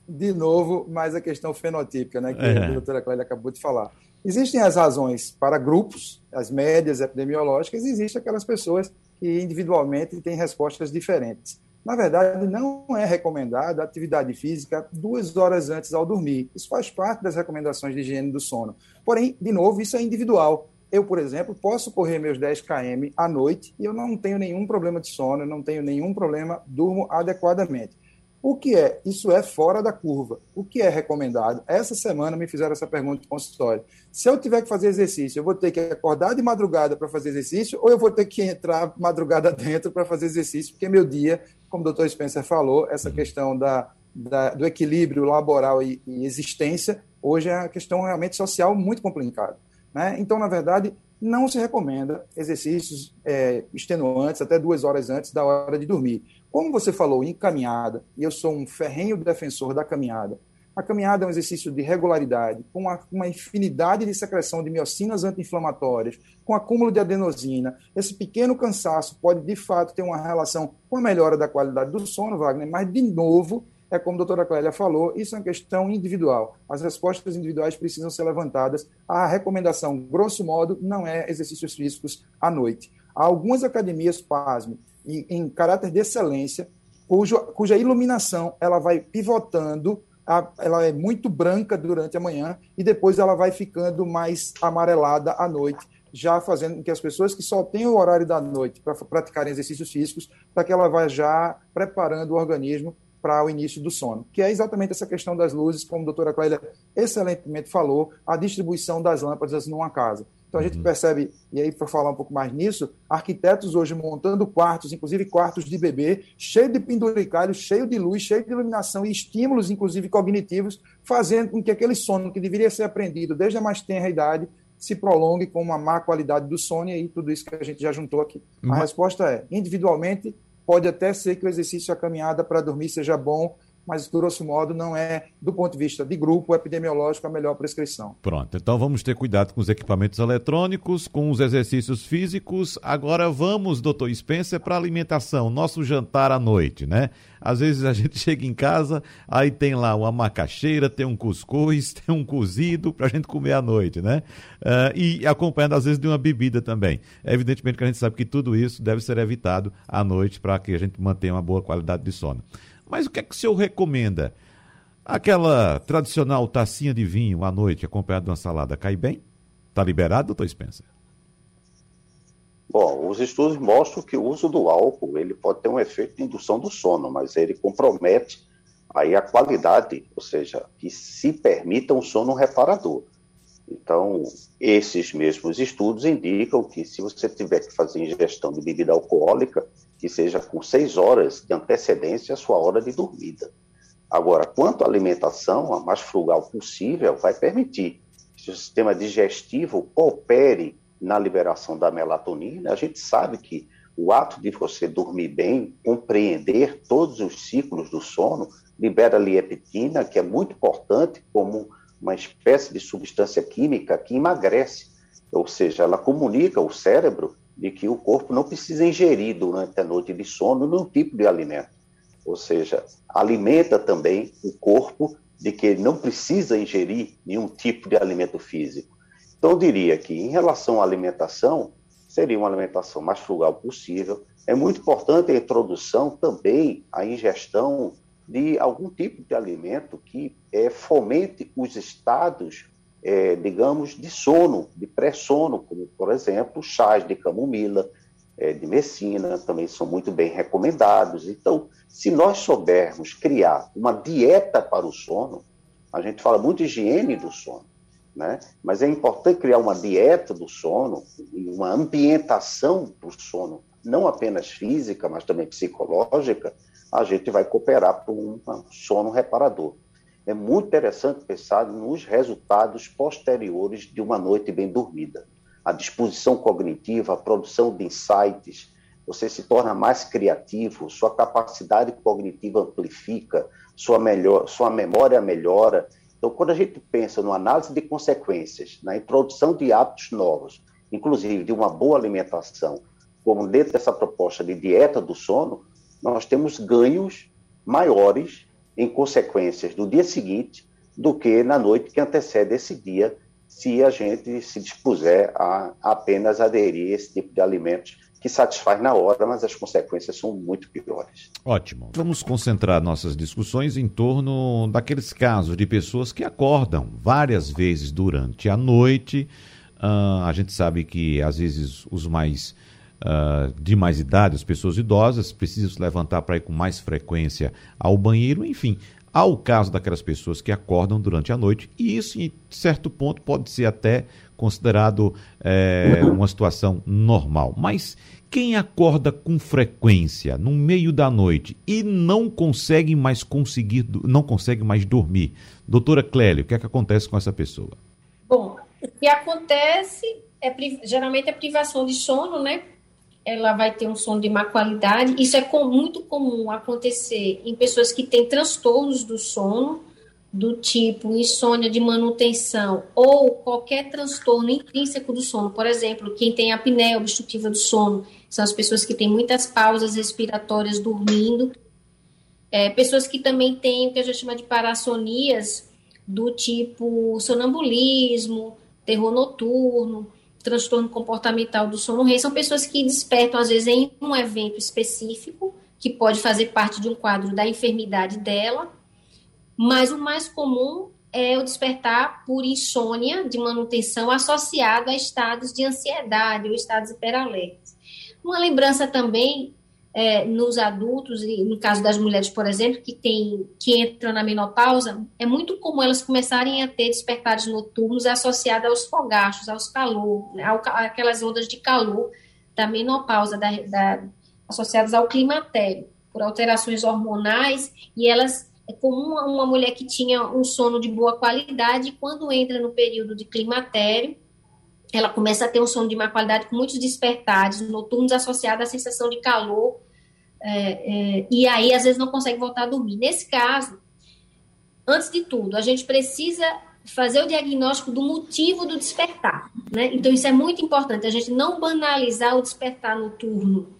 De novo, mais a questão fenotípica, né, que é. a doutora Clélia acabou de falar. Existem as razões para grupos, as médias epidemiológicas, e existem aquelas pessoas que individualmente têm respostas diferentes. Na verdade, não é recomendada atividade física duas horas antes ao dormir. Isso faz parte das recomendações de higiene do sono. Porém, de novo, isso é individual. Eu, por exemplo, posso correr meus 10 km à noite e eu não tenho nenhum problema de sono, não tenho nenhum problema, durmo adequadamente. O que é? Isso é fora da curva. O que é recomendado? Essa semana me fizeram essa pergunta de consultório. Se eu tiver que fazer exercício, eu vou ter que acordar de madrugada para fazer exercício ou eu vou ter que entrar madrugada dentro para fazer exercício? Porque meu dia, como o doutor Spencer falou, essa uhum. questão da, da, do equilíbrio laboral e, e existência, hoje é uma questão realmente social muito complicada. Né? Então, na verdade, não se recomenda exercícios é, extenuantes até duas horas antes da hora de dormir. Como você falou em caminhada, e eu sou um ferrenho defensor da caminhada, a caminhada é um exercício de regularidade, com uma, uma infinidade de secreção de miocinas anti-inflamatórias, com acúmulo de adenosina. Esse pequeno cansaço pode, de fato, ter uma relação com a melhora da qualidade do sono, Wagner, mas, de novo, é como a doutora Clélia falou, isso é uma questão individual. As respostas individuais precisam ser levantadas. A recomendação, grosso modo, não é exercícios físicos à noite. Há algumas academias, pasme, em caráter de excelência, cuja, cuja iluminação ela vai pivotando, a, ela é muito branca durante a manhã e depois ela vai ficando mais amarelada à noite, já fazendo com que as pessoas que só têm o horário da noite para praticarem exercícios físicos, para que ela vá já preparando o organismo para o início do sono, que é exatamente essa questão das luzes, como a doutora Clélia excelentemente falou, a distribuição das lâmpadas numa casa. Então a gente uhum. percebe, e aí para falar um pouco mais nisso, arquitetos hoje montando quartos, inclusive quartos de bebê, cheio de penduricalhos, cheio de luz, cheio de iluminação e estímulos, inclusive cognitivos, fazendo com que aquele sono que deveria ser aprendido desde a mais tenra idade se prolongue com uma má qualidade do sono e aí tudo isso que a gente já juntou aqui. A uhum. resposta é, individualmente, pode até ser que o exercício a caminhada para dormir seja bom mas, grosso modo, não é, do ponto de vista de grupo epidemiológico, a melhor prescrição. Pronto, então vamos ter cuidado com os equipamentos eletrônicos, com os exercícios físicos. Agora vamos, doutor Spencer, para a alimentação, nosso jantar à noite, né? Às vezes a gente chega em casa, aí tem lá uma macaxeira, tem um cuscuz, tem um cozido para a gente comer à noite, né? Uh, e acompanhando, às vezes, de uma bebida também. Evidentemente que a gente sabe que tudo isso deve ser evitado à noite para que a gente mantenha uma boa qualidade de sono. Mas o que é que o senhor recomenda? Aquela tradicional tacinha de vinho à noite acompanhada de uma salada cai bem? Está liberado, doutor Spencer? Bom, os estudos mostram que o uso do álcool ele pode ter um efeito de indução do sono, mas ele compromete aí a qualidade, ou seja, que se permita um sono reparador. Então, esses mesmos estudos indicam que se você tiver que fazer ingestão de bebida alcoólica, que seja com seis horas de antecedência à sua hora de dormida. Agora, quanto à alimentação, a mais frugal possível, vai permitir que o sistema digestivo coopere na liberação da melatonina. A gente sabe que o ato de você dormir bem, compreender todos os ciclos do sono, libera leptina, que é muito importante como uma espécie de substância química que emagrece, ou seja, ela comunica ao cérebro de que o corpo não precisa ingerir durante a noite de sono nenhum tipo de alimento. Ou seja, alimenta também o corpo de que ele não precisa ingerir nenhum tipo de alimento físico. Então, eu diria que, em relação à alimentação, seria uma alimentação mais frugal possível. É muito importante a introdução também, a ingestão de algum tipo de alimento que é, fomente os estados é, digamos, de sono, de pré-sono, como, por exemplo, chás de camomila, é, de medicina, também são muito bem recomendados. Então, se nós soubermos criar uma dieta para o sono, a gente fala muito higiene do sono, né? mas é importante criar uma dieta do sono, uma ambientação do sono, não apenas física, mas também psicológica, a gente vai cooperar para um sono reparador é muito interessante pensar nos resultados posteriores de uma noite bem dormida. A disposição cognitiva, a produção de insights, você se torna mais criativo, sua capacidade cognitiva amplifica, sua, melhor, sua memória melhora. Então, quando a gente pensa no análise de consequências, na introdução de hábitos novos, inclusive de uma boa alimentação, como dentro dessa proposta de dieta do sono, nós temos ganhos maiores em consequências do dia seguinte do que na noite que antecede esse dia, se a gente se dispuser a apenas aderir a esse tipo de alimentos que satisfaz na hora, mas as consequências são muito piores. Ótimo. Vamos concentrar nossas discussões em torno daqueles casos de pessoas que acordam várias vezes durante a noite. Uh, a gente sabe que às vezes os mais uh, de mais idade, as pessoas idosas, precisam se levantar para ir com mais frequência ao banheiro, enfim. Há o caso daquelas pessoas que acordam durante a noite, e isso, em certo ponto, pode ser até considerado é, uma situação normal. Mas quem acorda com frequência no meio da noite e não consegue mais conseguir, não consegue mais dormir, doutora Clélio, o que é que acontece com essa pessoa? Bom, o que acontece é geralmente a privação de sono, né? Ela vai ter um sono de má qualidade. Isso é com, muito comum acontecer em pessoas que têm transtornos do sono, do tipo insônia de manutenção ou qualquer transtorno intrínseco do sono. Por exemplo, quem tem apneia obstrutiva do sono, são as pessoas que têm muitas pausas respiratórias dormindo. É, pessoas que também têm o que a gente chama de parassonias, do tipo sonambulismo, terror noturno, transtorno comportamental do sono REM são pessoas que despertam, às vezes, em um evento específico, que pode fazer parte de um quadro da enfermidade dela, mas o mais comum é o despertar por insônia de manutenção associado a estados de ansiedade ou estados hiperalertas. Uma lembrança também é, nos adultos, e no caso das mulheres, por exemplo, que, tem, que entram na menopausa, é muito comum elas começarem a ter despertares noturnos associados aos fogachos, aos calor, né, aquelas ondas de calor da menopausa, da, da, associadas ao climatério, por alterações hormonais, e elas é comum uma mulher que tinha um sono de boa qualidade, quando entra no período de climatério, ela começa a ter um sono de má qualidade com muitos despertares noturnos associados à sensação de calor, é, é, e aí às vezes não consegue voltar a dormir. Nesse caso, antes de tudo, a gente precisa fazer o diagnóstico do motivo do despertar, né? Então isso é muito importante, a gente não banalizar o despertar noturno.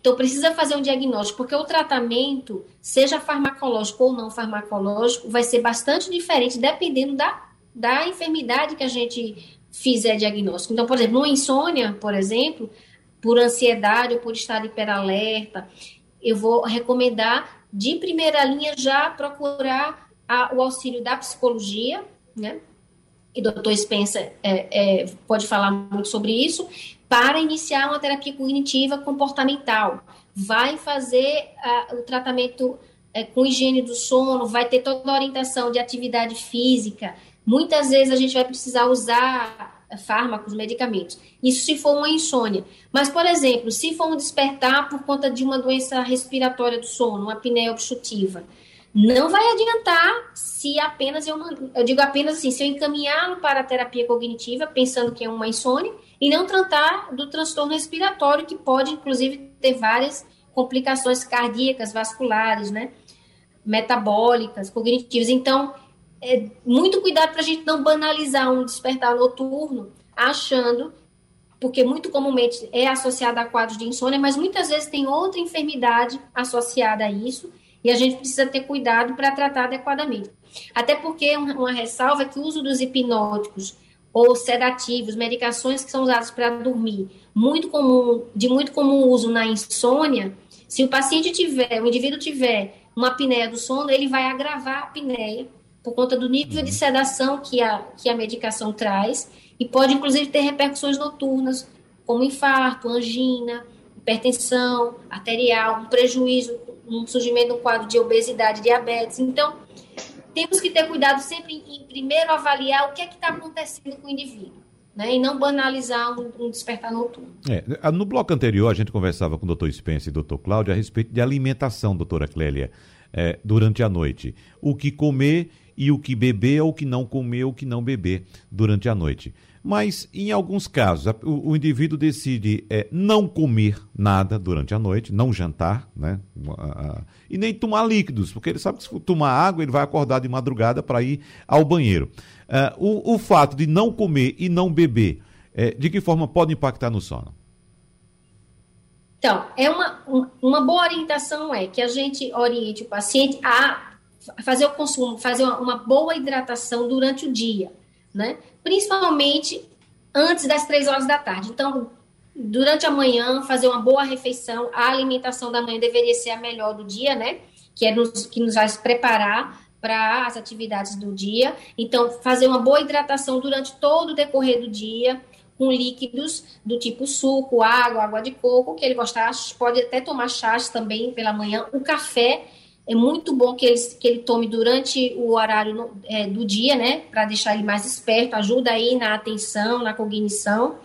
Então precisa fazer um diagnóstico, porque o tratamento, seja farmacológico ou não farmacológico, vai ser bastante diferente dependendo da, da enfermidade que a gente fizer diagnóstico. Então, por exemplo, uma insônia, por exemplo, por ansiedade ou por estar hiperalerta, eu vou recomendar de primeira linha já procurar a, o auxílio da psicologia, né? E o doutor Spencer é, é, pode falar muito sobre isso, para iniciar uma terapia cognitiva comportamental. Vai fazer uh, o tratamento uh, com higiene do sono, vai ter toda a orientação de atividade física. Muitas vezes a gente vai precisar usar fármacos, medicamentos. Isso se for uma insônia. Mas, por exemplo, se for um despertar por conta de uma doença respiratória do sono, uma apneia obstrutiva, não vai adiantar se apenas eu, eu digo apenas assim, se eu encaminhá-lo para a terapia cognitiva, pensando que é uma insônia, e não tratar do transtorno respiratório, que pode, inclusive, ter várias complicações cardíacas, vasculares, né? Metabólicas, cognitivas. Então, é, muito cuidado para a gente não banalizar um despertar noturno, achando, porque muito comumente é associado a quadros de insônia, mas muitas vezes tem outra enfermidade associada a isso, e a gente precisa ter cuidado para tratar adequadamente. Até porque uma ressalva é que o uso dos hipnóticos ou sedativos, medicações que são usadas para dormir, muito comum, de muito comum uso na insônia, se o paciente tiver, o indivíduo tiver uma apneia do sono, ele vai agravar a apneia por conta do nível uhum. de sedação que a, que a medicação traz e pode, inclusive, ter repercussões noturnas, como infarto, angina, hipertensão arterial, um prejuízo, um surgimento de um quadro de obesidade, diabetes. Então, temos que ter cuidado sempre em, primeiro avaliar o que é que está acontecendo com o indivíduo. Né, e não banalizar um, um despertar noturno. É, no bloco anterior, a gente conversava com o doutor Spence e o doutor Cláudio a respeito de alimentação, doutora Clélia, é, durante a noite. O que comer e o que beber ou o que não comer ou o que não beber durante a noite. Mas, em alguns casos, o, o indivíduo decide é, não comer nada durante a noite, não jantar, né? e nem tomar líquidos, porque ele sabe que se tomar água, ele vai acordar de madrugada para ir ao banheiro. Uh, o, o, fato de não comer e não beber, é, de que forma pode impactar no sono? Então, é uma, uma boa orientação é que a gente oriente o paciente a fazer o consumo, fazer uma, boa hidratação durante o dia, né? Principalmente antes das três horas da tarde. Então, durante a manhã, fazer uma boa refeição. A alimentação da manhã deveria ser a melhor do dia, né? Que, é nos, que nos vai preparar para as atividades do dia. Então, fazer uma boa hidratação durante todo o decorrer do dia, com líquidos do tipo suco, água, água de coco, que ele gostar, pode até tomar chás também pela manhã. O café é muito bom que ele, que ele tome durante o horário é, do dia, né? Para deixar ele mais esperto, ajuda aí na atenção, na cognição.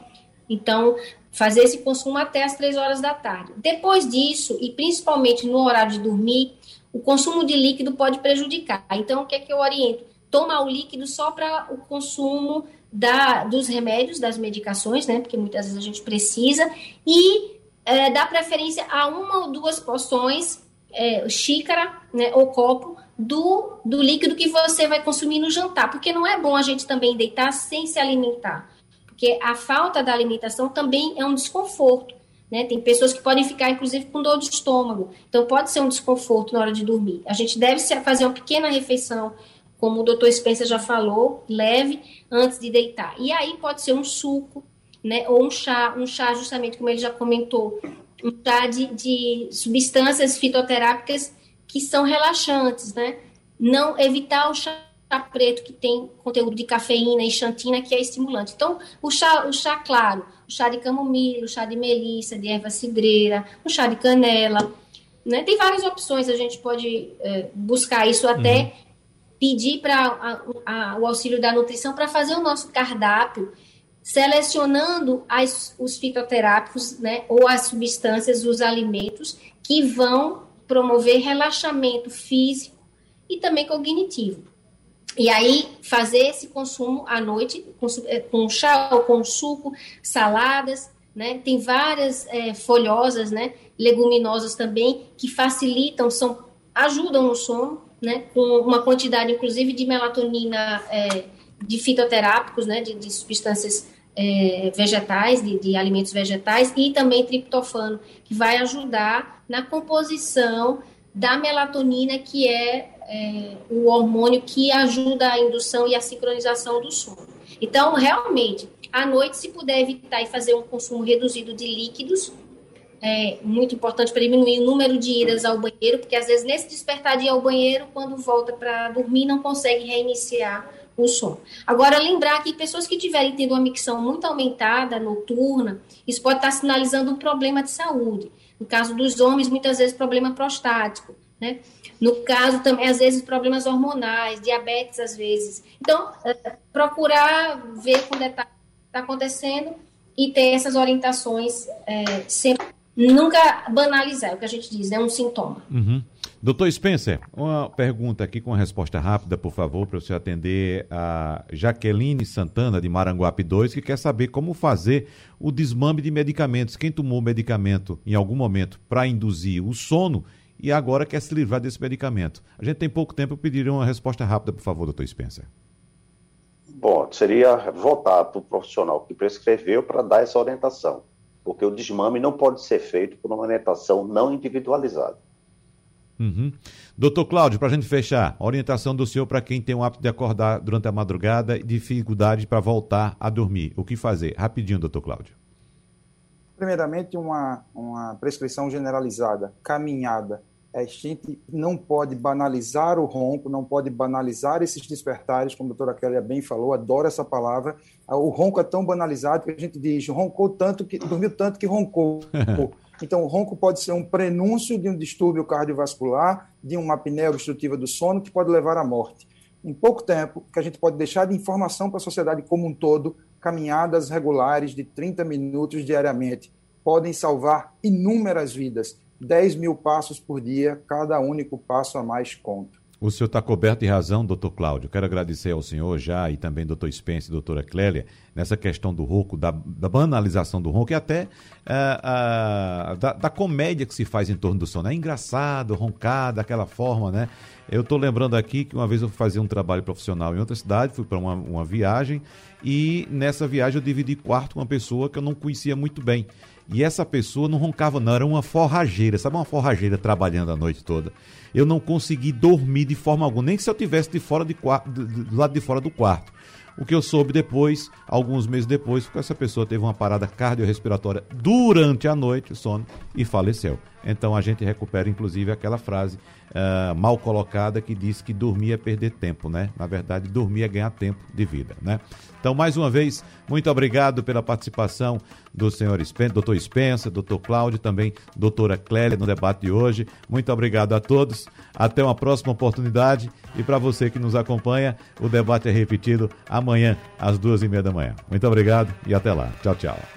Então, fazer esse consumo até as três horas da tarde. Depois disso, e principalmente no horário de dormir, o consumo de líquido pode prejudicar. Então, o que é que eu oriento? Tomar o líquido só para o consumo da, dos remédios, das medicações, né? Porque muitas vezes a gente precisa, e é, dar preferência a uma ou duas porções é, xícara né, ou copo do, do líquido que você vai consumir no jantar, porque não é bom a gente também deitar sem se alimentar, porque a falta da alimentação também é um desconforto. Né? Tem pessoas que podem ficar, inclusive, com dor de estômago, então pode ser um desconforto na hora de dormir. A gente deve fazer uma pequena refeição, como o doutor Spencer já falou, leve, antes de deitar. E aí pode ser um suco, né? ou um chá, um chá, justamente como ele já comentou, tá, de, de substâncias fitoterápicas que são relaxantes, né? Não evitar o chá preto que tem conteúdo de cafeína e xantina que é estimulante. Então, o chá, o chá claro o chá de camomila, o chá de melissa, de erva cidreira, o chá de canela. Né? Tem várias opções, a gente pode é, buscar isso até uhum. pedir para o auxílio da nutrição para fazer o nosso cardápio, selecionando as, os fitoterápicos né, ou as substâncias, os alimentos que vão promover relaxamento físico e também cognitivo. E aí, fazer esse consumo à noite, com, é, com chá ou com suco, saladas, né? Tem várias é, folhosas, né? Leguminosas também, que facilitam, são, ajudam no sono, né? Com uma quantidade, inclusive, de melatonina, é, de fitoterápicos, né? De, de substâncias é, vegetais, de, de, alimentos vegetais, e também triptofano, que vai ajudar na composição da melatonina, que é, é, o hormônio que ajuda a indução e a sincronização do sono. Então, realmente, à noite, se puder evitar e fazer um consumo reduzido de líquidos, é muito importante para diminuir o número de idas ao banheiro, porque às vezes nesse despertar de ir ao banheiro, quando volta para dormir, não consegue reiniciar o sono. Agora, lembrar que pessoas que estiverem tendo uma micção muito aumentada, noturna, isso pode estar sinalizando um problema de saúde. No caso dos homens, muitas vezes problema prostático, né? No caso também, às vezes, problemas hormonais, diabetes, às vezes. Então, é, procurar ver com detalhe o que está acontecendo e ter essas orientações é, sempre. Nunca banalizar, é o que a gente diz, é um sintoma. Uhum. Doutor Spencer, uma pergunta aqui com resposta rápida, por favor, para você atender a Jaqueline Santana, de Maranguape 2, que quer saber como fazer o desmame de medicamentos. Quem tomou medicamento em algum momento para induzir o sono e agora quer se livrar desse medicamento. A gente tem pouco tempo, pediria uma resposta rápida, por favor, doutor Spencer. Bom, seria voltar para o profissional que prescreveu para dar essa orientação, porque o desmame não pode ser feito por uma orientação não individualizada. Uhum. Doutor Cláudio, para a gente fechar, orientação do senhor para quem tem o hábito de acordar durante a madrugada e dificuldade para voltar a dormir. O que fazer? Rapidinho, doutor Cláudio. Primeiramente, uma, uma prescrição generalizada, caminhada. A gente não pode banalizar o ronco, não pode banalizar esses despertares, como a doutora Kelly bem falou, adoro essa palavra. O ronco é tão banalizado que a gente diz, roncou tanto que dormiu tanto que roncou. Então, o ronco pode ser um prenúncio de um distúrbio cardiovascular, de uma apneia obstrutiva do sono, que pode levar à morte. Em pouco tempo, que a gente pode deixar de informação para a sociedade como um todo, caminhadas regulares de 30 minutos diariamente podem salvar inúmeras vidas. 10 mil passos por dia, cada único passo a mais conta. O senhor está coberto de razão, doutor Cláudio. Quero agradecer ao senhor já e também doutor Spence e doutora Clélia nessa questão do ronco, da, da banalização do ronco e até uh, uh, da, da, comédia que se faz em torno do sono. É engraçado, roncar daquela forma, né? Eu estou lembrando aqui que uma vez eu fazia um trabalho profissional em outra cidade, fui para uma, uma viagem e nessa viagem eu dividi quarto com uma pessoa que eu não conhecia muito bem. E essa pessoa não roncava, não, era uma forrageira, sabe uma forrageira trabalhando a noite toda. Eu não consegui dormir de forma alguma, nem se eu tivesse de fora de, do lado de fora do quarto. O que eu soube depois, alguns meses depois, foi que essa pessoa teve uma parada cardiorrespiratória durante a noite, sono, e faleceu. Então a gente recupera, inclusive, aquela frase uh, mal colocada que diz que dormir é perder tempo, né? Na verdade, dormir é ganhar tempo de vida, né? Então, mais uma vez, muito obrigado pela participação do senhor Spencer, doutor Spencer, doutor Cláudio, também doutora Clélia no debate de hoje. Muito obrigado a todos. Até uma próxima oportunidade. E para você que nos acompanha, o debate é repetido amanhã, às duas e meia da manhã. Muito obrigado e até lá. Tchau, tchau.